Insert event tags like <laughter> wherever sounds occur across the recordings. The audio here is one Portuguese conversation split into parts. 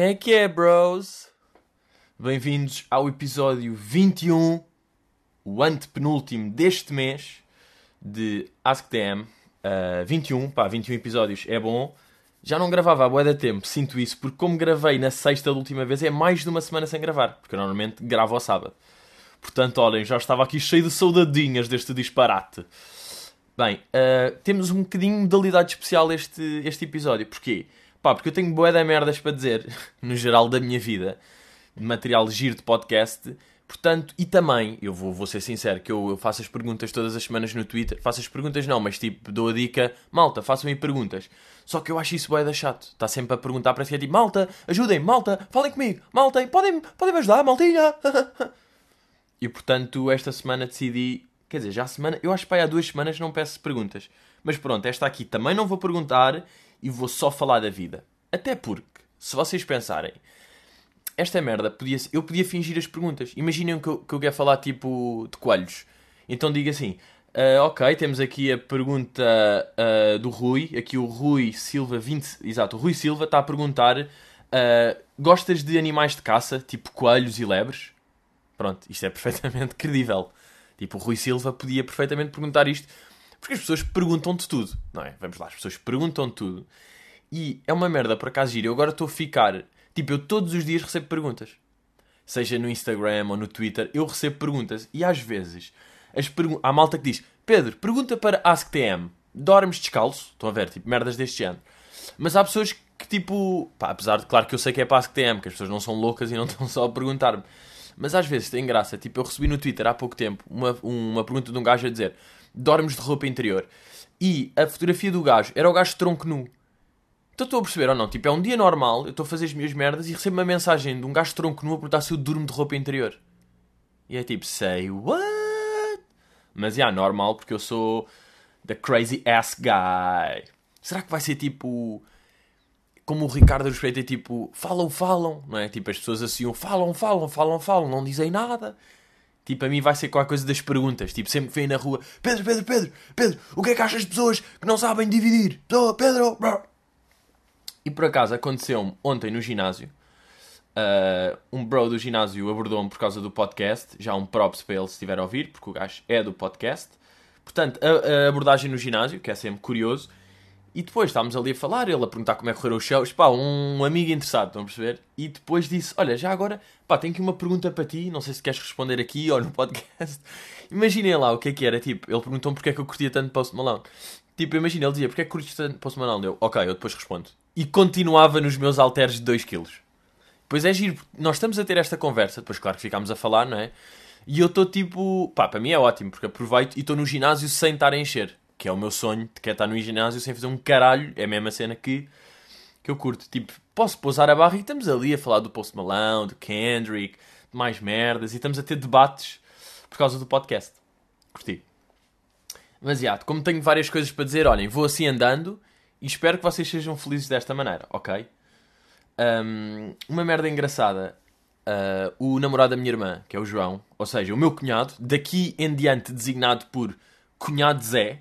Como é que é, bros? Bem-vindos ao episódio 21, o antepenúltimo deste mês de AskTM. Uh, 21, pá, 21 episódios é bom. Já não gravava há bué de tempo, sinto isso, porque como gravei na sexta da última vez, é mais de uma semana sem gravar, porque eu normalmente gravo ao sábado. Portanto, olhem, já estava aqui cheio de saudadinhas deste disparate. Bem, uh, temos um bocadinho de modalidade especial este, este episódio. Porquê? Pá, porque eu tenho bué de merdas para dizer, <laughs> no geral da minha vida, de material giro de podcast. Portanto, e também, eu vou, vou ser sincero, que eu, eu, faço as perguntas todas as semanas no Twitter. Faço as perguntas não, mas tipo, dou a dica, malta, façam-me perguntas. Só que eu acho isso bué da chato. Está sempre a perguntar, parece que é tipo, malta, ajudem, malta, falem comigo, malta, podem, podem me ajudar, maltinha. <laughs> e portanto, esta semana decidi, quer dizer, já a semana, eu acho que há duas semanas não peço perguntas. Mas pronto, esta aqui também não vou perguntar e vou só falar da vida. Até porque, se vocês pensarem, esta merda podia eu podia fingir as perguntas. Imaginem que eu, que eu quero falar tipo de coelhos. Então diga assim: uh, Ok, temos aqui a pergunta uh, do Rui. Aqui o Rui Silva 20. Exato, o Rui Silva está a perguntar: uh, Gostas de animais de caça, tipo coelhos e lebres? Pronto, isto é <laughs> perfeitamente credível. Tipo, o Rui Silva podia perfeitamente perguntar isto. Porque as pessoas perguntam de tudo, não é? Vamos lá, as pessoas perguntam tudo. E é uma merda, por acaso, giro. Eu agora estou a ficar Tipo, eu todos os dias recebo perguntas. Seja no Instagram ou no Twitter, eu recebo perguntas. E às vezes, as pergu há malta que diz: Pedro, pergunta para AskTM: dormes descalço? Estão a ver, tipo, merdas deste género. Mas há pessoas que, tipo, pá, apesar de, claro que eu sei que é para AskTM, que as pessoas não são loucas e não <laughs> estão só a perguntar-me. Mas às vezes tem graça. Tipo, eu recebi no Twitter há pouco tempo uma, uma pergunta de um gajo a dizer: dormes de roupa interior? E a fotografia do gajo era o gajo de tronco nu. Então estou a perceber ou não? Tipo, é um dia normal, eu estou a fazer as minhas merdas e recebo uma mensagem de um gajo tronco nu a perguntar se eu durmo de roupa interior. E é tipo, say what? Mas é yeah, normal porque eu sou the crazy ass guy. Será que vai ser tipo. Como o Ricardo respeita, é tipo, falam, falam, não é? Tipo, as pessoas assim, falam, falam, falam, falam, não dizem nada. Tipo, a mim vai ser qualquer coisa das perguntas. Tipo, sempre vem na rua, Pedro, Pedro, Pedro, Pedro, o que é que achas de pessoas que não sabem dividir? Pedro, Pedro, e por acaso aconteceu-me ontem no ginásio. Uh, um bro do ginásio abordou-me por causa do podcast. Já um props para ele se estiver a ouvir, porque o gajo é do podcast. Portanto, a, a, abordagem no ginásio, que é sempre curioso. E depois estávamos ali a falar, ele a perguntar como é que correram os shows. Pá, um amigo interessado, estão a perceber? E depois disse: Olha, já agora, pá, tenho aqui uma pergunta para ti. Não sei se queres responder aqui <laughs> ou no podcast. Imaginem lá o que é que era. Tipo, ele perguntou-me porque é que eu curtia tanto Post Malone. Tipo, imagina, ele dizia: Porque é que curtes tanto Post Malone? Eu, ok, eu depois respondo e continuava nos meus halteres de 2 kg. Pois é giro, nós estamos a ter esta conversa, depois claro que ficámos a falar, não é? E eu estou tipo, pá, para mim é ótimo, porque aproveito e estou no ginásio sem estar a encher, que é o meu sonho, de quer estar no ginásio sem fazer um caralho, é a mesma cena que, que eu curto. Tipo, posso pousar a barra e estamos ali a falar do Post Malone, do Kendrick, de mais merdas, e estamos a ter debates por causa do podcast. Curti. Mas, já, como tenho várias coisas para dizer, olhem, vou assim andando e espero que vocês sejam felizes desta maneira, ok? Um, uma merda engraçada. Uh, o namorado da minha irmã, que é o João, ou seja, o meu cunhado, daqui em diante designado por Cunhado Zé,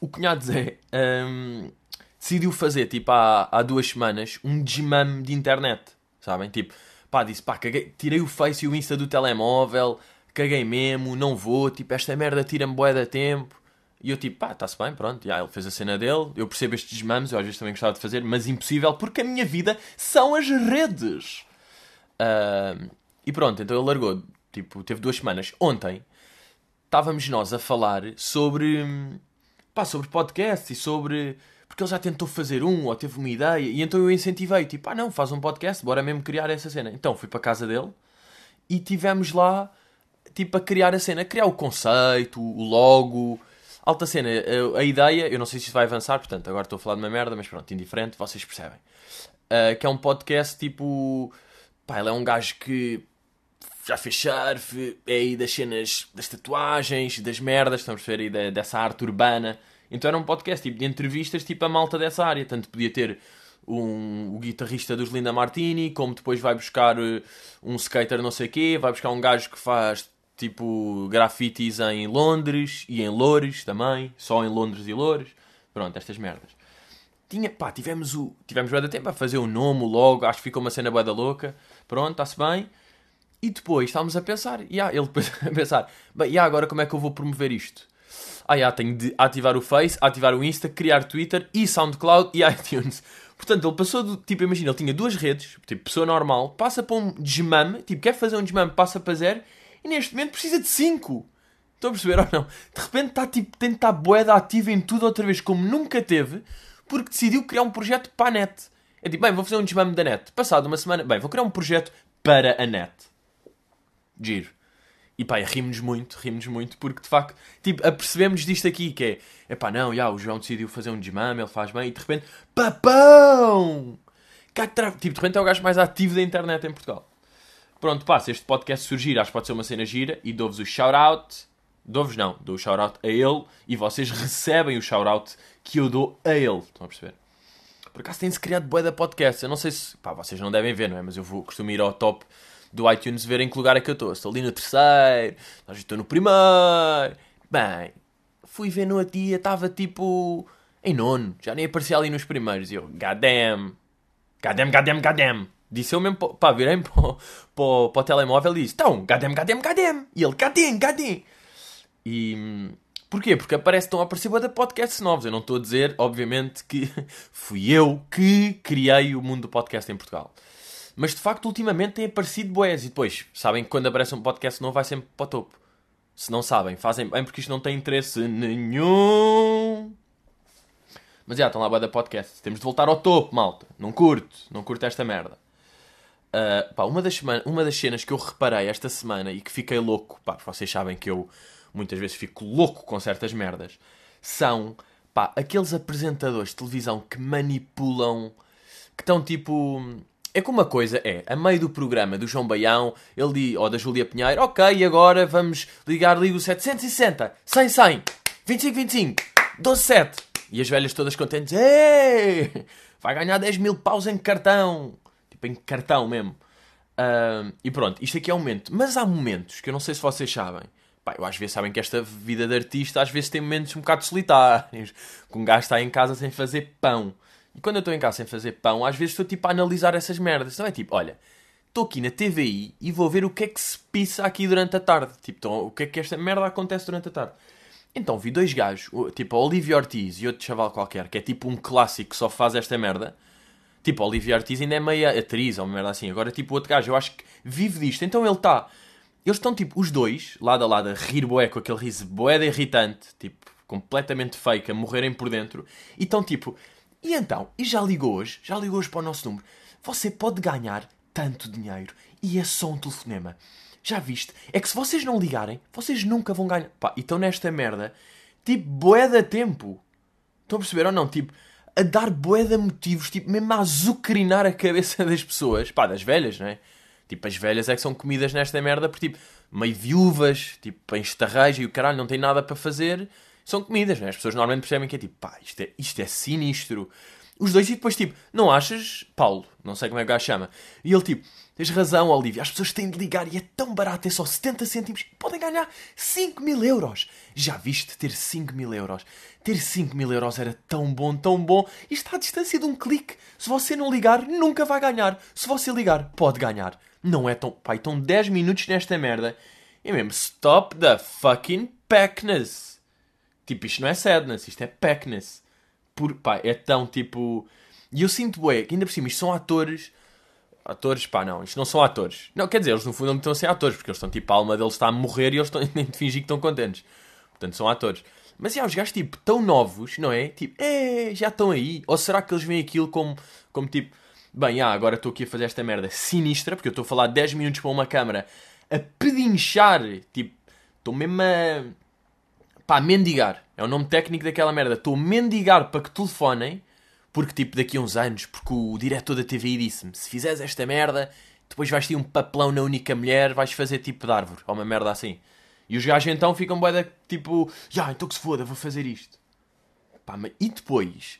o Cunhado Zé um, decidiu fazer, tipo, há, há duas semanas, um desmame de internet, sabem? Tipo, pá, disse, pá, caguei, tirei o Face e o Insta do telemóvel, caguei mesmo, não vou, tipo, esta merda tira-me bué da tempo. E eu tipo, pá, está-se bem, pronto, já, ele fez a cena dele, eu percebo estes desmames, eu às vezes também gostava de fazer, mas impossível porque a minha vida são as redes. Uh, e pronto, então ele largou, tipo, teve duas semanas. Ontem estávamos nós a falar sobre, pá, sobre podcast e sobre... Porque ele já tentou fazer um, ou teve uma ideia, e então eu incentivei, tipo, ah não, faz um podcast, bora mesmo criar essa cena. Então fui para a casa dele e tivemos lá, tipo, a criar a cena, a criar o conceito, o logo Alta cena, a, a, ideia, eu não sei se isso vai avançar, portanto, agora estou a falar de uma merda, mas pronto, indiferente, vocês percebem. Uh, que é um podcast tipo. Pá, ele é um gajo que já fez surf, é aí das cenas das tatuagens, das merdas, estamos a ver aí da, dessa arte urbana. Então era um podcast tipo de entrevistas, tipo a malta dessa área. Tanto podia ter um, o guitarrista dos Linda Martini, como depois vai buscar uh, um skater não sei quê, vai buscar um gajo que faz tipo grafites em Londres e em Loures também, só em Londres e Loures. Pronto, estas merdas. tinha, pá, tivemos o, tivemos da tempo a fazer o nome, logo, acho que ficou uma cena bué da louca, pronto, está-se bem. E depois estávamos a pensar, yeah, ele depois <laughs> a pensar, bem, yeah, agora como é que eu vou promover isto? Ah, yeah, tenho de ativar o Face, ativar o Insta, criar Twitter e SoundCloud e <laughs> iTunes. Portanto, ele passou do, tipo, imagina, ele tinha duas redes, tipo, pessoa normal, passa para um desmame, tipo, quer fazer um desmame, passa para zero, e neste momento precisa de cinco. Estão a perceber ou não? De repente está, tipo, de estar boeda ativa em tudo outra vez, como nunca teve, porque decidiu criar um projeto para a net. É tipo, bem, vou fazer um desmame da net. Passado uma semana, bem, vou criar um projeto para a net. Giro. E pá, rimos muito, rimos muito, porque de facto, tipo, apercebemos disto aqui, que é, pá, não, já, o João decidiu fazer um desmame, ele faz bem, e de repente, papão! Tipo, de repente é o gajo mais ativo da internet em Portugal. Pronto, pá, se este podcast surgir, acho que pode ser uma cena gira, e dou-vos o shout-out, dou-vos não, dou o shout-out a ele, e vocês recebem o shout-out que eu dou a ele, estão a perceber? Por acaso tem-se criado bué da podcast, eu não sei se, pá, vocês não devem ver, não é? Mas eu vou, costumo ir ao top do iTunes ver em que lugar é que eu estou. Estou ali no terceiro, estou no primeiro. Bem, fui ver no outro dia, estava tipo em nono, já nem aparecia ali nos primeiros. E eu, goddamn, goddamn, goddamn, goddamn. Disse eu mesmo, pá, virei para, para, para o telemóvel e disse, então, goddamn, goddamn, goddamn. E ele, goddamn, goddamn. E porquê? Porque aparece, estão a aparecer da podcasts novos. Eu não estou a dizer, obviamente, que <laughs> fui eu que criei o mundo do podcast em Portugal. Mas de facto, ultimamente tem aparecido boés. E depois, sabem que quando aparece um podcast novo vai sempre para o topo. Se não sabem, fazem bem porque isto não tem interesse nenhum. Mas já, estão lá boé da podcast. Temos de voltar ao topo, malta. Não curto. Não curto esta merda. Uh, pá, uma, das uma das cenas que eu reparei esta semana e que fiquei louco, pá, vocês sabem que eu muitas vezes fico louco com certas merdas, são pá, aqueles apresentadores de televisão que manipulam, que estão tipo é como uma coisa é, a meio do programa do João Baião, ele diz, ou da Júlia Pinheiro, ok, agora vamos ligar, ligo 760, 100, 100, 25, 25, 12, 7. E as velhas todas contentes, Ei, vai ganhar 10 mil paus em cartão. Tipo, em cartão mesmo. Uh, e pronto, isto aqui é um momento. Mas há momentos que eu não sei se vocês sabem. Pá, eu às vezes sabem que esta vida de artista às vezes tem momentos um bocado solitários. Que um gajo está em casa sem fazer pão. E quando eu estou em casa sem fazer pão, às vezes estou tipo a analisar essas merdas. Então é tipo, olha, estou aqui na TVI e vou ver o que é que se pisa aqui durante a tarde. Tipo, então, o que é que esta merda acontece durante a tarde. Então vi dois gajos, tipo a Olivia Ortiz e outro chaval qualquer, que é tipo um clássico que só faz esta merda. Tipo, a Olivia Ortiz ainda é meia atriz ou uma merda assim. Agora, tipo, o outro gajo, eu acho que vive disto. Então ele está. Eles estão, tipo, os dois, lado a lado, a rir boé com aquele riso boé irritante, tipo, completamente fake, a morrerem por dentro. E estão, tipo, e então, e já ligou hoje, já ligou hoje para o nosso número, você pode ganhar tanto dinheiro e é só um telefonema. Já viste? É que se vocês não ligarem, vocês nunca vão ganhar. Pá, e estão nesta merda, tipo, boé da tempo. Estão a perceber ou não? Tipo, a dar de motivos, tipo, mesmo a azucrinar a cabeça das pessoas. Pá, das velhas, não é? Tipo, as velhas é que são comidas nesta merda por, tipo, meio viúvas, tipo, em estarreja e o caralho não tem nada para fazer são comidas, né? As pessoas normalmente percebem que é tipo, pá, isto é, isto é sinistro. Os dois, e depois tipo, não achas, Paulo, não sei como é que o gajo chama, e ele tipo, tens razão, Olivia, as pessoas têm de ligar e é tão barato, é só 70 cêntimos, podem ganhar 5 mil euros. Já viste ter 5 mil euros? Ter 5 mil euros era tão bom, tão bom, e está à distância de um clique. Se você não ligar, nunca vai ganhar. Se você ligar, pode ganhar. Não é tão. Pai, estão 10 minutos nesta merda. E mesmo, stop the fucking packness. Tipo, isto não é sadness, isto é packness. Por, pá, é tão tipo. E eu sinto, bué, que ainda por cima isto são atores. Atores, pá, não, isto não são atores. Não, quer dizer, eles no fundo não estão a ser atores, porque eles estão tipo, a alma deles está a morrer e eles estão <laughs> nem de fingir que estão contentes. Portanto, são atores. Mas já, os gajos, tipo, tão novos, não é? Tipo, é, já estão aí. Ou será que eles veem aquilo como, como tipo, bem, ah, agora estou aqui a fazer esta merda sinistra, porque eu estou a falar 10 minutos para uma câmara a pedinchar, tipo, estou mesmo a pá, mendigar. É o nome técnico daquela merda. Estou a mendigar para que telefonem, porque tipo daqui a uns anos, porque o diretor da TVI disse-me: se fizeres esta merda, depois vais ter um papelão na única mulher, vais fazer tipo de árvore, ou uma merda assim. E os gajos então ficam bué tipo, já, então que se foda, vou fazer isto. Pá, mas e depois?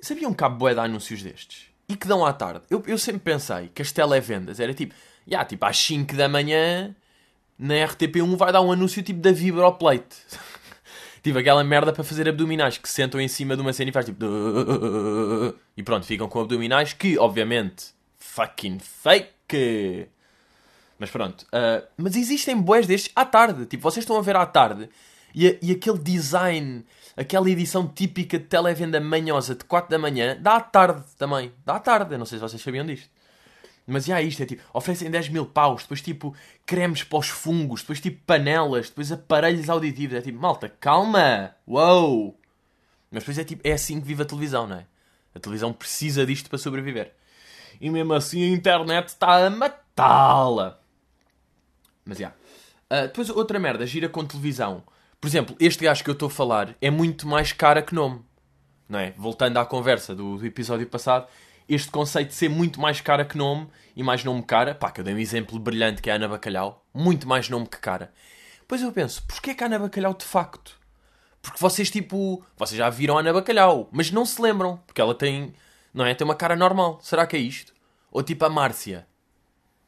Sabiam que há bué de anúncios destes? E que dão à tarde? Eu, eu sempre pensei que as televendas era tipo, já, tipo às 5 da manhã na RTP1 vai dar um anúncio tipo da Vibroplate. <laughs> Tipo, aquela merda para fazer abdominais que se sentam em cima de uma cena e faz tipo. <laughs> E pronto, ficam com abdominais que, obviamente, fucking fake. Mas pronto. Uh, mas existem boés destes à tarde. Tipo, vocês estão a ver à tarde e, e aquele design, aquela edição típica de televenda manhosa de 4 da manhã, dá à tarde também. Dá à tarde. Eu não sei se vocês sabiam disto. Mas já isto é tipo, oferecem 10 mil paus, depois tipo cremes para os fungos, depois tipo panelas, depois aparelhos auditivos. É tipo, malta, calma! Uou! Mas depois é tipo, é assim que vive a televisão, não é? A televisão precisa disto para sobreviver. E mesmo assim a internet está a matá-la. Mas já. Uh, depois outra merda, gira com televisão. Por exemplo, este gajo que eu estou a falar é muito mais cara que nome. Não é? Voltando à conversa do, do episódio passado, este conceito de ser muito mais cara que nome e mais nome cara, pá, que eu dei um exemplo brilhante que é a Ana Bacalhau, muito mais nome que cara. Pois eu penso, porquê que a Ana Bacalhau de facto? Porque vocês tipo, vocês já viram a Ana Bacalhau, mas não se lembram, porque ela tem, não é, tem uma cara normal. Será que é isto? Ou tipo a Márcia.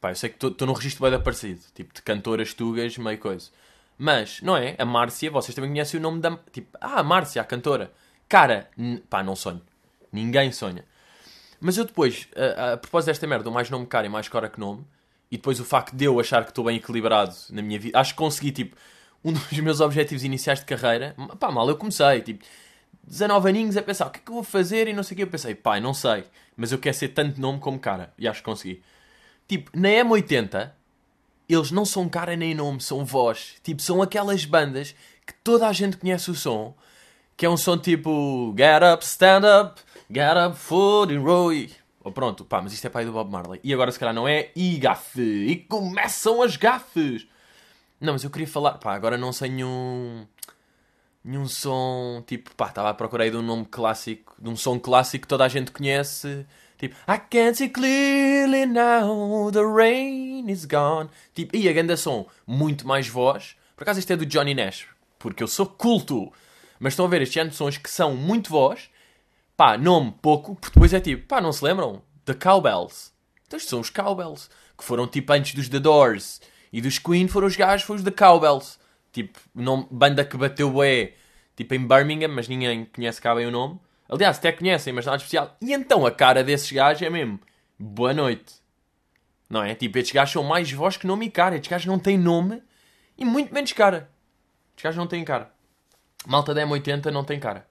Pá, eu sei que estou num registro bem parecido, tipo de cantoras tugas, meio coisa. Mas, não é? A Márcia, vocês também conhecem o nome da. Tipo, ah, a Márcia, a cantora. Cara, pá, não sonho. Ninguém sonha. Mas eu depois, a, a propósito desta merda, o mais nome caro e mais cara que nome, e depois o facto de eu achar que estou bem equilibrado na minha vida, acho que consegui, tipo, um dos <laughs> meus objetivos iniciais de carreira, pá, mal eu comecei, tipo, 19 aninhos a pensar, o que é que eu vou fazer e não sei o que, eu pensei, pá, não sei, mas eu quero ser tanto nome como cara, e acho que consegui. Tipo, na M80, eles não são cara nem nome, são voz. Tipo, são aquelas bandas que toda a gente conhece o som, que é um som tipo Get Up, Stand Up, Get up, foot roll. Oh, pronto, pá, mas isto é pai do Bob Marley. E agora se calhar não é. E gafe. E começam as gafes. Não, mas eu queria falar. Pá, agora não sei nenhum. Nenhum som. Tipo, pá, estava a procurar de um nome clássico. De um som clássico que toda a gente conhece. Tipo, I can see clearly now, the rain is gone. Tipo, e a ganda som, muito mais voz. Por acaso isto é do Johnny Nash, porque eu sou culto. Mas estão a ver estes de sons que são muito voz Pá, nome pouco, porque depois é tipo, pá, não se lembram? The Cowbells. Então estes são os Cowbells, que foram tipo antes dos The Doors e dos Queen, foram os gajos, foram os The Cowbells. Tipo, nome, banda que bateu bué, tipo em Birmingham, mas ninguém conhece cá bem o nome. Aliás, até conhecem, mas nada especial. E então a cara desses gajos é mesmo, boa noite. Não é? Tipo, estes gajos são mais voz que nome e cara. Estes gajos não têm nome e muito menos cara. Estes gajos não têm cara. Malta da M80 não tem cara.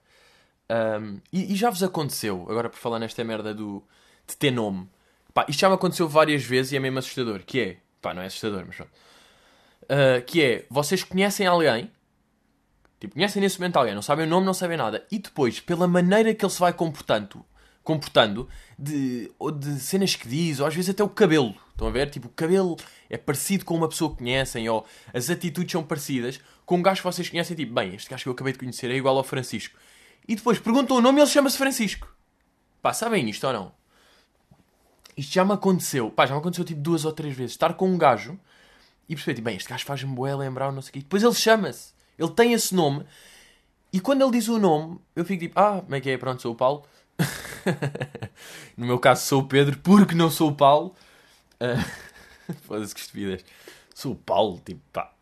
Um, e, e, já vos aconteceu, agora por falar nesta merda do, de ter nome, pá, isto já me aconteceu várias vezes e é mesmo assustador, que é, pá, não é assustador, mas uh, que é, vocês conhecem alguém, tipo, conhecem nesse momento alguém, não sabem o nome, não sabem nada, e depois, pela maneira que ele se vai comportando, comportando, de, ou de cenas que diz, ou às vezes até o cabelo, estão a ver? Tipo, o cabelo é parecido com uma pessoa que conhecem, ou as atitudes são parecidas, com um gajo que vocês conhecem, tipo, bem, este gajo que eu acabei de conhecer é igual ao Francisco e depois perguntam o nome e ele chama-se Francisco. Pá, sabem isto ou não? Isto já me aconteceu. Pá, já me aconteceu tipo duas ou três vezes. Estar com um gajo e perceber, tipo, bem, este gajo faz-me boé lembrar não sei o quê. Depois ele chama-se. Ele tem esse nome. E quando ele diz o nome, eu fico tipo, ah, como é que é? Pronto, sou o Paulo. <laughs> no meu caso sou o Pedro, porque não sou o Paulo. Uh... <laughs> Foda-se que estupidez. Sou o Paulo, tipo, pá.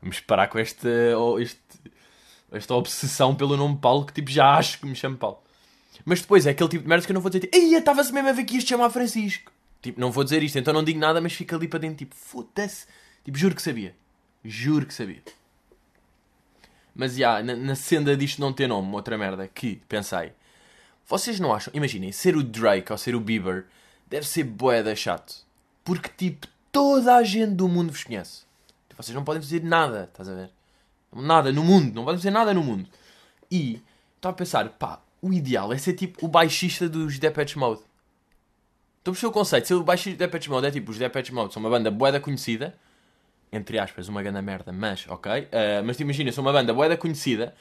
Vamos parar com este, este esta obsessão pelo nome Paulo que tipo já acho que me chamo Paulo. Mas depois é aquele tipo de merda que eu não vou dizer tipo, estava-se mesmo a ver que ias te chamar Francisco. Tipo, não vou dizer isto, então não digo nada, mas fica ali para dentro, tipo, foda-se. Tipo, juro que sabia. Juro que sabia. Mas já, na, na senda disto não ter nome, outra merda, que pensei. Vocês não acham? Imaginem, ser o Drake ou ser o Bieber deve ser boeda chato. Porque, tipo, toda a gente do mundo vos conhece. Vocês não podem dizer nada, estás a ver? Nada no mundo, não podem dizer nada no mundo. E estava a pensar, pá, o ideal é ser tipo o baixista dos Depeche Mode. Estou a perceber o conceito. Ser o baixista dos Depeche Mode é tipo, os Depeche Mode são uma banda boeda conhecida, entre aspas, uma grande merda, mas ok. Uh, mas te imagina, são uma banda boeda conhecida,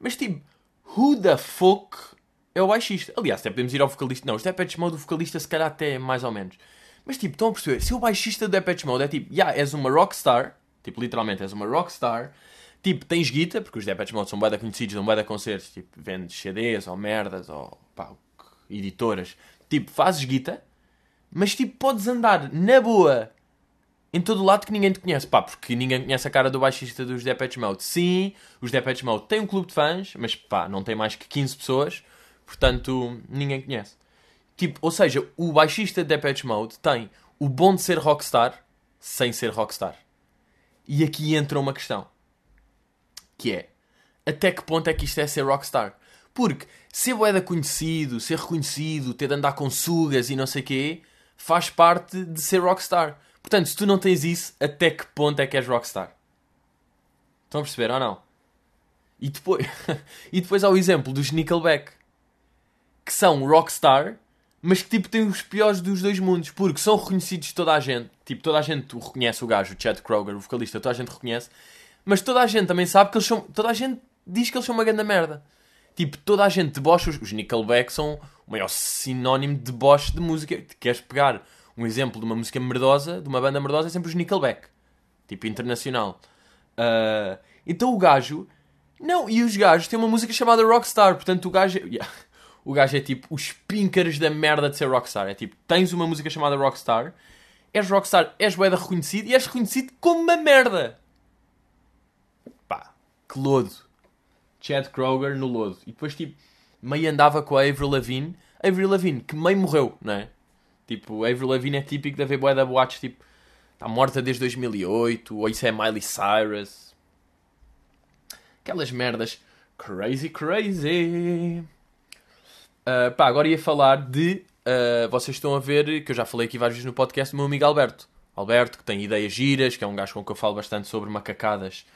mas tipo, who the fuck é o baixista? Aliás, até podemos ir ao vocalista. Não, os Depeche Mode, o vocalista se calhar até mais ou menos. Mas tipo, estão a perceber? Se o baixista do Depeche Mode é tipo, yeah, és uma rockstar, tipo, literalmente és uma rockstar, Tipo, tens guita, porque os Depeche Mode são bem conhecidos, são bem concertos, tipo, vendes CDs ou merdas ou pá, editoras. Tipo, fazes guita, mas tipo, podes andar na boa em todo o lado que ninguém te conhece. Pá, porque ninguém conhece a cara do baixista dos Depeche Mode. Sim, os Depeche Mode têm um clube de fãs, mas pá, não tem mais que 15 pessoas, portanto, ninguém conhece. Tipo, ou seja, o baixista de Depeche Mode tem o bom de ser rockstar sem ser rockstar. E aqui entra uma questão. Que é, até que ponto é que isto é ser rockstar? Porque ser boeda conhecido, ser reconhecido, ter de andar com sugas e não sei quê, faz parte de ser rockstar. Portanto, se tu não tens isso, até que ponto é que és rockstar? Estão a perceber ou não? E depois, <laughs> e depois há o exemplo dos Nickelback, que são rockstar, mas que tipo têm os piores dos dois mundos, porque são reconhecidos de toda a gente. Tipo, toda a gente reconhece o gajo, o Chad Kroger, o vocalista, toda a gente reconhece. Mas toda a gente também sabe que eles são. Toda a gente diz que eles são uma grande merda. Tipo, toda a gente debocha. Os Nickelback são o maior sinónimo de deboche de música. Queres pegar um exemplo de uma música merdosa, de uma banda merdosa, é sempre os Nickelback. Tipo, internacional. Uh, então o gajo. Não, e os gajos têm uma música chamada Rockstar. Portanto, o gajo. <laughs> Yeah, o gajo é tipo os pinkers da merda de ser Rockstar. É tipo, tens uma música chamada Rockstar, és Rockstar, és boeda reconhecido e és reconhecido como uma merda. Que lodo. Chad Kroger no lodo. E depois, tipo, meio andava com a Avril Lavigne. Avril Lavigne, que meio morreu, não é? Tipo, Avril Lavigne é típico haver boé da boates, tipo, está morta desde 2008, ou isso é Miley Cyrus. Aquelas merdas crazy, crazy. Uh, pá, agora ia falar de. Uh, vocês estão a ver, que eu já falei aqui várias vezes no podcast, do meu amigo Alberto. Alberto, que tem ideias giras, que é um gajo com que eu falo bastante sobre macacadas.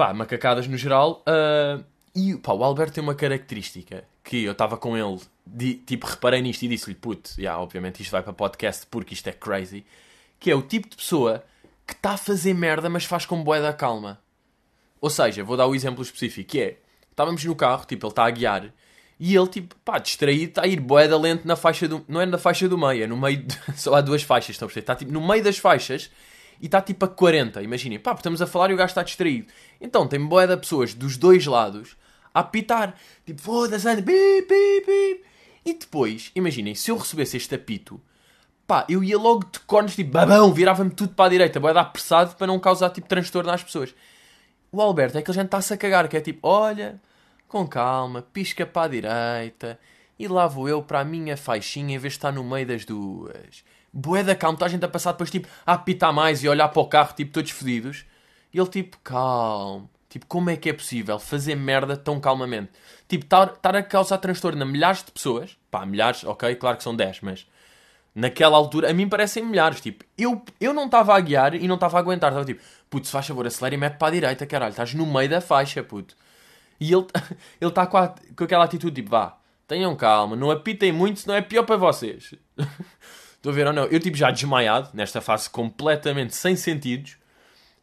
Pá, macacadas no geral. Uh, e pá, o Alberto tem uma característica que eu estava com ele, de, tipo, reparei nisto e disse-lhe, puto, yeah, obviamente isto vai para podcast porque isto é crazy, que é o tipo de pessoa que está a fazer merda, mas faz com boé da calma. Ou seja, vou dar um exemplo específico, que é, estávamos no carro, tipo, ele está a guiar, e ele, tipo, pá, distraído, está a ir boeda lento na faixa do... Não é na faixa do meio, é no meio... De... <laughs> Só há duas faixas, estão a perceber? Está, tipo, no meio das faixas e está, tipo, a 40. Imaginem, pá, estamos a falar e o gajo está distraído. Então, tem boeda pessoas dos dois lados a apitar. Tipo, foda-se, anda, bip, bip, bip. E depois, imaginem, se eu recebesse este apito, pá, eu ia logo de cornos, tipo, babão, virava-me tudo para a direita, vai dar apressado para não causar, tipo, transtorno às pessoas. O Alberto é que ele já está-se a cagar, que é tipo, olha, com calma, pisca para a direita, e lá vou eu para a minha faixinha em vez de estar no meio das duas. Bué da calma, está a gente a passar depois, tipo, a apitar mais e olhar para o carro, tipo, todos fodidos. E ele, tipo, calmo Tipo, como é que é possível fazer merda tão calmamente? Tipo, estar a causar transtorno a milhares de pessoas. Pá, milhares, ok, claro que são 10, mas naquela altura, a mim parecem milhares. Tipo, eu, eu não estava a guiar e não estava a aguentar. Estava tipo, puto, se faz favor, acelera e mete para a direita, caralho. Estás no meio da faixa, puto. E ele <laughs> ele está com, com aquela atitude, tipo, vá, tenham calma, não apitem muito, senão é pior para vocês. <laughs> Estou a ver ou não? Eu, tipo, já desmaiado, nesta fase completamente sem sentidos.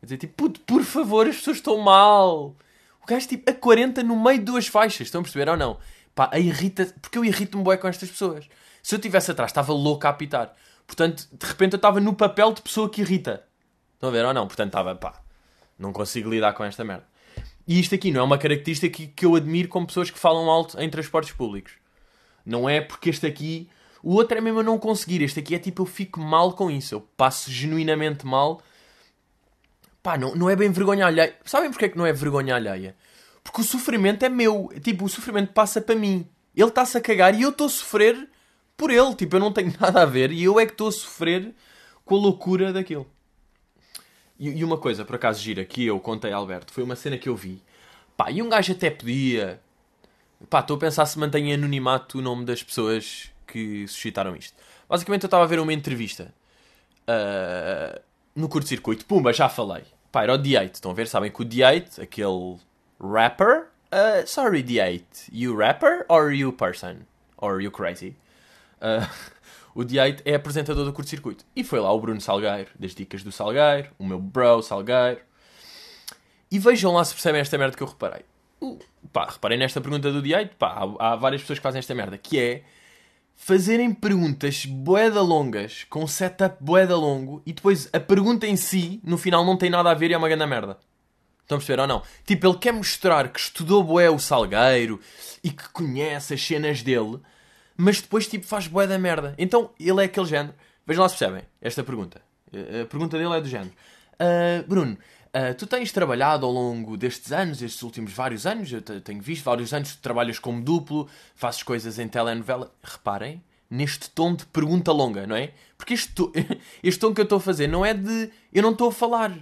A dizer tipo, puto, por favor, as pessoas estão mal. O gajo tipo a 40 no meio de duas faixas, estão a perceber ou não? Pá, a irrita, porque eu irrito-me bué com estas pessoas. Se eu estivesse atrás, estava louco a apitar. Portanto, de repente eu estava no papel de pessoa que irrita. Estão a ver ou não? Portanto, estava, pá, não consigo lidar com esta merda. E isto aqui não é uma característica que, que eu admiro com pessoas que falam alto em transportes públicos. Não é porque este aqui. O outro é mesmo eu não conseguir. Este aqui é tipo eu fico mal com isso. Eu passo genuinamente mal Pá, não, não é bem vergonha alheia. Sabem porquê que não é vergonha alheia? Porque o sofrimento é meu. Tipo, o sofrimento passa para mim. Ele está-se a cagar e eu estou a sofrer por ele. Tipo, eu não tenho <laughs> nada a ver e eu é que estou a sofrer com a loucura daquilo. E, e, uma coisa, por acaso, gira, que eu contei a Alberto, foi uma cena que eu vi. Pá, e um gajo até podia... Pá, estou a pensar se mantém anonimato o nome das pessoas que suscitaram isto. Basicamente, eu estava a ver uma entrevista uh, no curto-circuito. Pumba, já falei. Pá, era o D8. Estão a ver? Sabem que o D8, aquele rapper. Uh, sorry, D8. You rapper or you person? Or you crazy? Uh, <laughs> o D8 é apresentador do curto-circuito. E foi lá o Bruno Salgueiro, das dicas do Salgueiro, o meu bro Salgueiro. E vejam lá se percebem esta merda que eu reparei. Uh, pá, reparei nesta pergunta do D8. Pá, há, há várias pessoas que fazem esta merda. Que é fazerem perguntas boeda longas, com setup boeda longo, e depois a pergunta em si, no final, não tem nada a ver e é uma grande merda. Estão a perceber ou não? Tipo, ele quer mostrar que estudou boé o Salgueiro e que conhece as cenas dele, mas depois, tipo, faz boé da merda. Então, ele é aquele género. Vejam lá se percebem esta pergunta. A pergunta dele é do género. Uh, Bruno, uh, tu tens trabalhado ao longo destes anos, estes últimos vários anos, eu tenho visto vários anos, tu trabalhas como duplo, fazes coisas em telenovela. Reparem, neste tom de pergunta longa, não é? Porque este, tom, <laughs> este tom que eu estou a fazer não é de. Eu não estou a falar.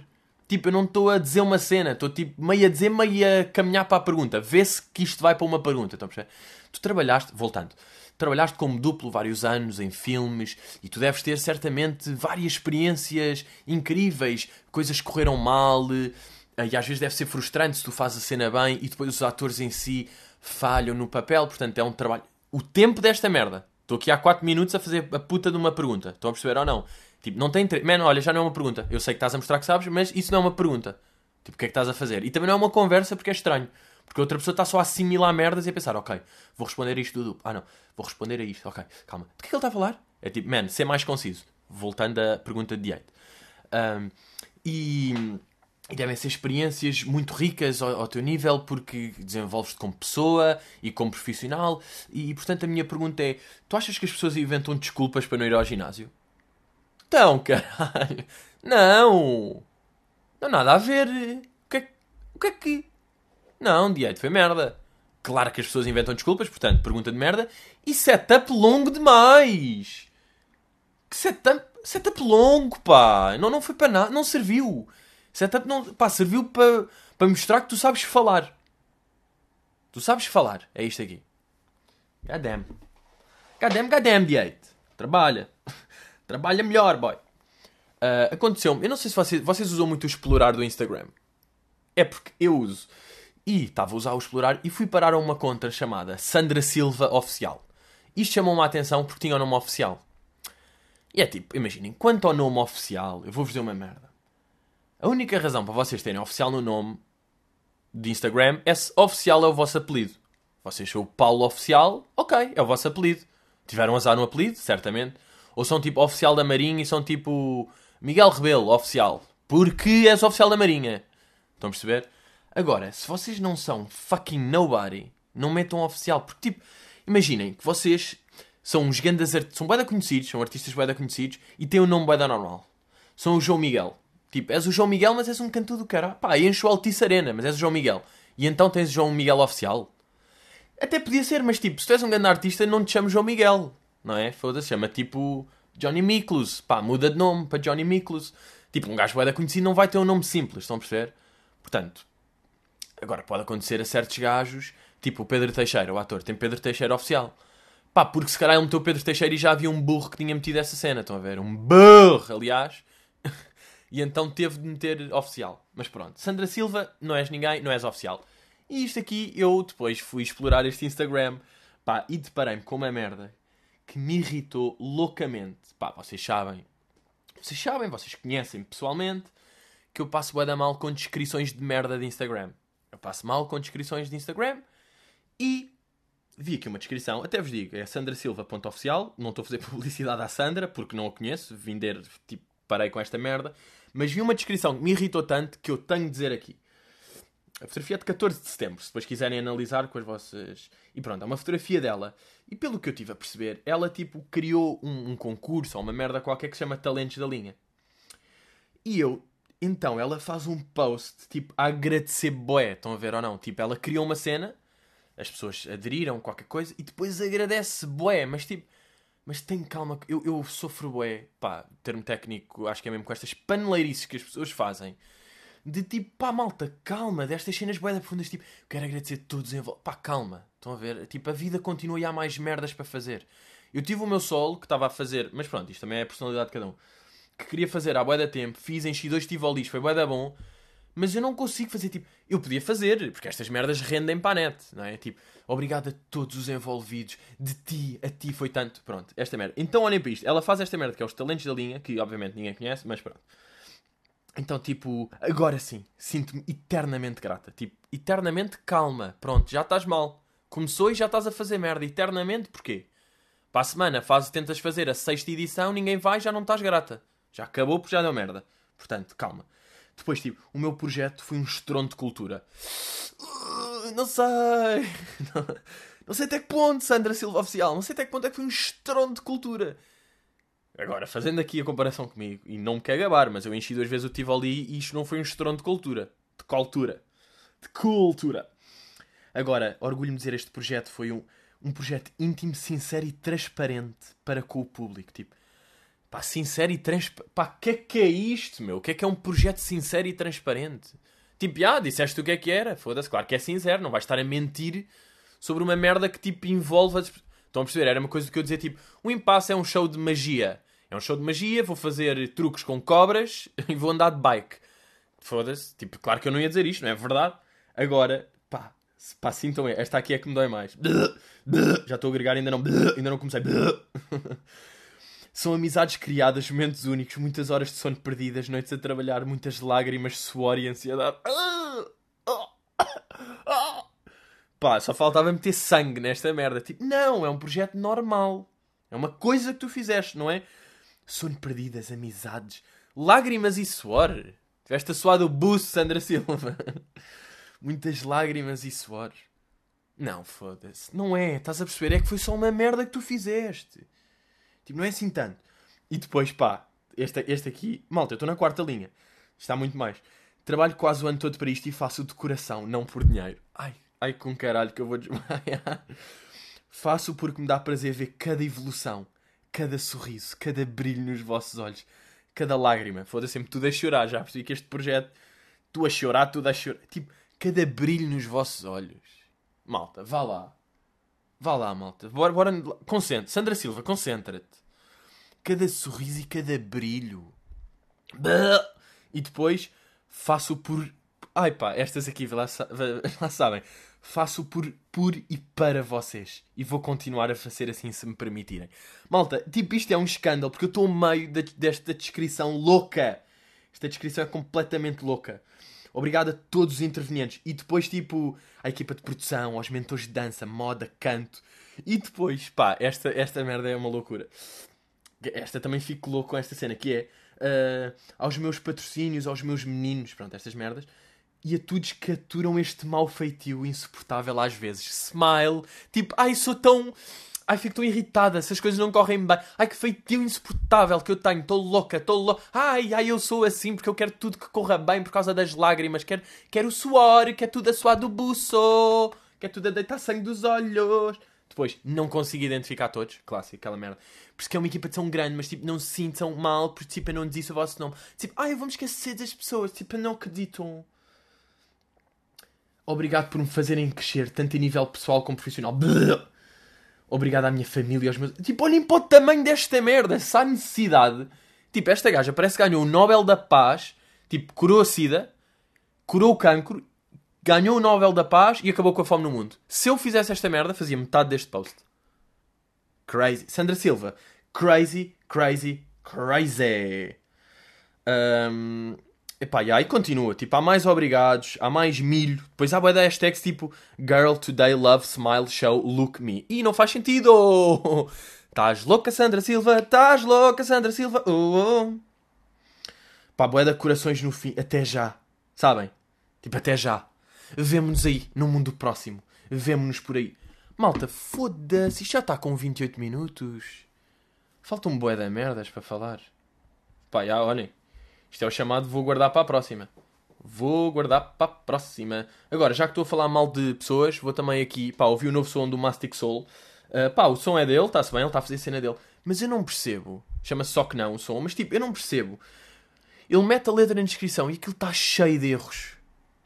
Tipo, eu não estou a dizer uma cena, estou tipo meio a dizer, meio a caminhar para a pergunta. Vê-se que isto vai para uma pergunta. Então, tu trabalhaste, voltando, trabalhaste como duplo vários anos em filmes e tu deves ter certamente várias experiências incríveis, coisas que correram mal eh, e às vezes deve ser frustrante se tu fazes a cena bem e depois os atores em si falham no papel, portanto é um trabalho. O tempo desta merda. Estou aqui há 4 minutos a fazer a puta de uma pergunta. Estão a perceber ou não? Tipo, não tem. Tre... Olha, já não é uma pergunta. Eu sei que estás a mostrar que sabes, mas isso não é uma pergunta. Tipo, o que é que estás a fazer? E também não é uma conversa porque é estranho. Porque outra pessoa está só a assimilar merdas e a pensar, ok, vou responder a isto do Ah, não, vou responder a isto, ok, calma. Do que é que ele está a falar? É tipo, man, ser mais conciso. Voltando à pergunta de direito. Um, e, e, devem ser experiências muito ricas ao, ao teu nível porque desenvolves-te como pessoa e como profissional. E, portanto, a minha pergunta é: tu achas que as pessoas inventam desculpas para não ir ao ginásio? Então, caralho, não! Não nada a ver. O que é, o que, é que não, direito foi merda. Claro que as pessoas inventam desculpas, portanto, pergunta de merda. E setup longo demais. Que setup, setup longo, pá. Não, não foi para nada, não serviu. Setup não, pá, serviu para, para mostrar que tu sabes falar. Tu sabes falar. É isto aqui. Goddamn. Goddamn, goddamn, D8. Trabalha. <laughs> Trabalha melhor, boy. Uh, Aconteceu-me. Eu não sei se vocês, vocês usam muito o explorar do Instagram. É porque eu uso. E estava a usar o explorar e fui parar a uma conta chamada Sandra Silva Oficial. Isto chamou-me a atenção porque tinha o nome oficial. E é tipo, imaginem, quanto ao nome oficial, eu vou-vos dizer uma merda. A única razão para vocês terem oficial no nome de Instagram é se oficial é o vosso apelido. Vocês são o Paulo Oficial, ok, é o vosso apelido. Tiveram azar no apelido, certamente. Ou são tipo oficial da Marinha e são tipo Miguel Rebelo, oficial. Porque és oficial da Marinha. Estão a perceber? Agora, se vocês não são fucking nobody, não metam oficial. Porque, tipo, imaginem que vocês são uns grandes artistas, são bué conhecidos, são artistas bué conhecidos e têm um nome bué normal. São o João Miguel. Tipo, és o João Miguel, mas és um canto do cara. Pá, encho o Altice Arena, mas és o João Miguel. E então tens o João Miguel oficial. Até podia ser, mas tipo, se tu és um grande artista, não te chamas João Miguel. Não é? Foda-se, chama tipo Johnny Miklos. Pá, muda de nome para Johnny Miklos. Tipo, um gajo bué conhecido não vai ter um nome simples, estão a perceber? Portanto, Agora, pode acontecer a certos gajos, tipo o Pedro Teixeira, o ator, tem Pedro Teixeira oficial. Pá, porque se calhar ele meteu Pedro Teixeira e já havia um burro que tinha metido essa cena, estão a ver? Um burro, aliás. <laughs> e então teve de meter oficial. Mas pronto, Sandra Silva, não és ninguém, não és oficial. E isto aqui, eu depois fui explorar este Instagram, pá, e deparei-me com uma merda que me irritou loucamente. Pá, vocês sabem, vocês sabem, vocês conhecem pessoalmente, que eu passo bué da mal com descrições de merda de Instagram. Eu passo mal com descrições de Instagram e vi aqui uma descrição, até vos digo, é sandrasilva.oficial, não estou a fazer <laughs> publicidade à Sandra, porque não a conheço, vinder, tipo, parei com esta merda, mas vi uma descrição que me irritou tanto que eu tenho de dizer aqui. A fotografia é de 14 de setembro, se depois quiserem analisar com as vossas... E pronto, é uma fotografia dela. E pelo que eu tive a perceber, ela, tipo, criou um, um concurso ou uma merda qualquer que se chama Talentos da Linha. E eu então ela faz um post, tipo, a agradecer boé. Estão a ver ou não? Tipo, ela criou uma cena, as pessoas aderiram, qualquer coisa, e depois agradece boé. Mas tipo, mas tem calma, eu, eu sofro boé. Pá, termo técnico, acho que é mesmo com estas paneleirices que as pessoas fazem. De tipo, pá, malta, calma, destas cenas boé profundas, tipo, quero agradecer a todos em volta. Pá, calma, estão a ver? Tipo, a vida continua e há mais merdas para fazer. Eu tive o meu solo que estava a fazer, mas pronto, isto também é a personalidade de cada um que queria fazer há bué da tempo, fiz, enchi dois tivolis, foi bué da bom, mas eu não consigo fazer, tipo, eu podia fazer, porque estas merdas rendem para a net, não é? Tipo, obrigado a todos os envolvidos, de ti, a ti foi tanto, pronto, esta merda. Então olhem para isto, ela faz esta merda que é os talentos da linha, que obviamente ninguém conhece, mas pronto. Então, tipo, agora sim, sinto-me eternamente grata. Tipo, eternamente calma. Pronto, já estás mal. Começou e já estás a fazer merda. Eternamente, porquê? Para a semana faz, tentas fazer a sexta edição, ninguém vai, já não estás grata. Já acabou porque já deu merda. Portanto, calma. Depois, tipo, o meu projeto foi um estrondo de cultura. Uh, não sei. <laughs> Não, sei até que ponto, Sandra Silva Oficial. Não sei até que ponto é que foi um estrondo de cultura. Agora, fazendo aqui a comparação comigo, e não me quer gabar, mas eu enchi duas vezes o Tivoli e isto não foi um estrondo de cultura. De cultura. De cultura. Agora, orgulho-me de dizer, este projeto foi um, um projeto íntimo, sincero e transparente para com o público. Tipo, pá, sincero e transparente. Pá, o que é que é isto, meu? O que é que é um projeto sincero e transparente? Tipo, ah, disseste o que é que era. Foda-se, claro que é sincero, não vais estar a mentir sobre uma merda que, tipo, envolve... Estão a perceber? Era uma coisa que eu dizia, tipo, o impasse é um show de magia. É um show de magia, vou fazer truques com cobras <laughs> e vou andar de bike. Foda-se. Tipo, claro que eu não ia dizer isto, não é verdade? Agora, pá, pá, sintam esta aqui é que me dói mais. <laughs> Já estou a agregar, ainda não, <laughs> ainda não comecei. São amizades criadas, momentos únicos, muitas horas de sono perdidas, noites a trabalhar, muitas lágrimas, suor e ansiedade. Pá, só faltava meter sangue nesta merda. Tipo, não, é um projeto normal. É uma coisa que tu fizeste, não é? Sono perdidas, amizades, lágrimas e suor. Tiveste a suar do buço, Sandra Silva. <laughs> Muitas lágrimas e suor. Não, foda-se. Não é. Estás a perceber? É que foi só uma merda que tu fizeste. Tipo, não é assim tanto. E depois, pá, este, este aqui... Malta, eu estou na quarta linha. Está muito mais. Trabalho quase o ano todo para isto e faço de coração, não por dinheiro. Ai, ai com caralho que eu vou desmaiar. <laughs> faço porque me dá prazer ver cada evolução cada sorriso, cada brilho nos vossos olhos, cada lágrima. Foda-se, sempre tudo a chorar. Já percebi que este projeto, tu a chorar, tudo a chorar. Tipo, cada brilho nos vossos olhos. Malta, vá lá. Vá lá, malta. Bora, bora. Concentra. Sandra Silva, concentra-te. Cada sorriso e cada brilho. E depois faço por. Ai pá, estas aqui lá, <laughs> lá sabem faço por, por e para vocês. E vou continuar a fazer assim se me permitirem. Malta, tipo, isto é um escândalo, porque eu estou no meio de, desta descrição louca. Esta descrição é completamente louca. Obrigado a todos os intervenientes. E depois, tipo, a equipa de produção, aos mentores de dança, moda, canto. E depois, pá, esta, esta merda é uma loucura. Esta também fico louco com esta cena, que é uh, aos meus patrocínios, aos meus meninos, pronto, estas merdas e a todos que aturam este mau feitio insuportável às vezes. Smile, tipo, ai, sou tão. Ai, fico tão irritada se as coisas não correm bem. Ai, que feitio insuportável que eu tenho. Estou louca, estou louca. Ai, ai, eu sou assim porque eu quero tudo que corra bem por causa das lágrimas. Quero, quero o suor, quero tudo a suar do buço. Quero tudo a deitar sangue dos olhos. Depois, não consigo identificar todos. Clássico, aquela merda. Porque é uma equipa tão grande, mas tipo, não se sintam mal porque tipo, eu não disse o vosso nome. Tipo, ai, vamos esquecer das pessoas. Tipo, não acreditam. Obrigado por me fazerem crescer, tanto em nível pessoal como profissional. Obrigado à minha família, aos meus. Tipo, olhem para o tamanho desta merda. Se há necessidade. Tipo, esta gaja parece que ganhou o Nobel da Paz. Tipo, curou a SIDA, curou o cancro, ganhou o Nobel da Paz e acabou com a fome no mundo. Se eu fizesse esta merda, fazia metade deste post. Crazy. Sandra Silva. Crazy, crazy, crazy. Um, Epá, e aí continua. Tipo, há mais obrigados, há mais milho. Depois há da hashtags tipo Girl Today Love Smile Show Look Me. E não faz sentido! Estás louca, Sandra Silva? Estás louca, Sandra Silva? Oh, oh. Pá, boeda corações no fim. Até já. Sabem? Tipo, até já. Vemo-nos aí, no mundo próximo. Vemo-nos por aí. Malta, foda-se. Já está com 28 minutos. Faltam um boé merdas para falar. Pá, já, olhem. Isto é o chamado vou guardar para a próxima. Vou guardar para a próxima. Agora, já que estou a falar mal de pessoas, vou também aqui, pá, ouvir o novo som do Mastic Soul. Uh, pá, o som é dele, está-se bem, ele está a fazer a cena dele. Mas eu não percebo. Chama-se só que não o som, mas tipo, eu não percebo. Ele mete a letra na descrição e aquilo está cheio de erros.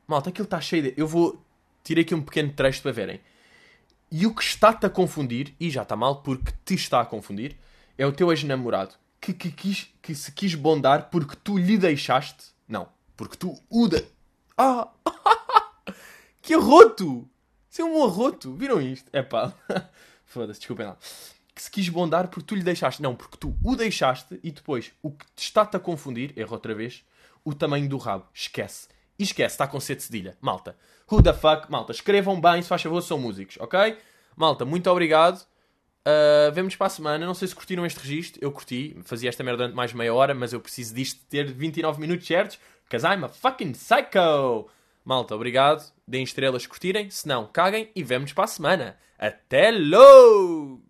Malta, aquilo está cheio de. Eu vou. Tirei aqui um pequeno trecho para verem. E o que está-te a confundir, e já está mal porque te está a confundir, é o teu ex-namorado que, que, quis, que se quis bondar porque tu lhe deixaste. Não, porque tu o de... Ah! <laughs> que arroto! Isso é um arroto! Viram isto? É pá. <laughs> Foda-se, desculpem lá. Que se quis bondar porque tu lhe deixaste. Não, porque tu o deixaste e depois o que está-te a confundir, erro outra vez, o tamanho do rabo. Esquece. E esquece, está com sede de cedilha. Malta. Who the fuck? Malta, escrevam bem, se faz favor, são músicos, ok? Malta, muito obrigado. Uh, vemos para a semana. Não sei se curtiram este registro. Eu curti. Fazia esta merda durante mais meia hora, mas eu preciso disto ter 29 minutos certos. Because I'm a fucking psycho. Malta, obrigado. Deem estrelas curtirem. Se não, caguem e vemos para a semana. Até logo!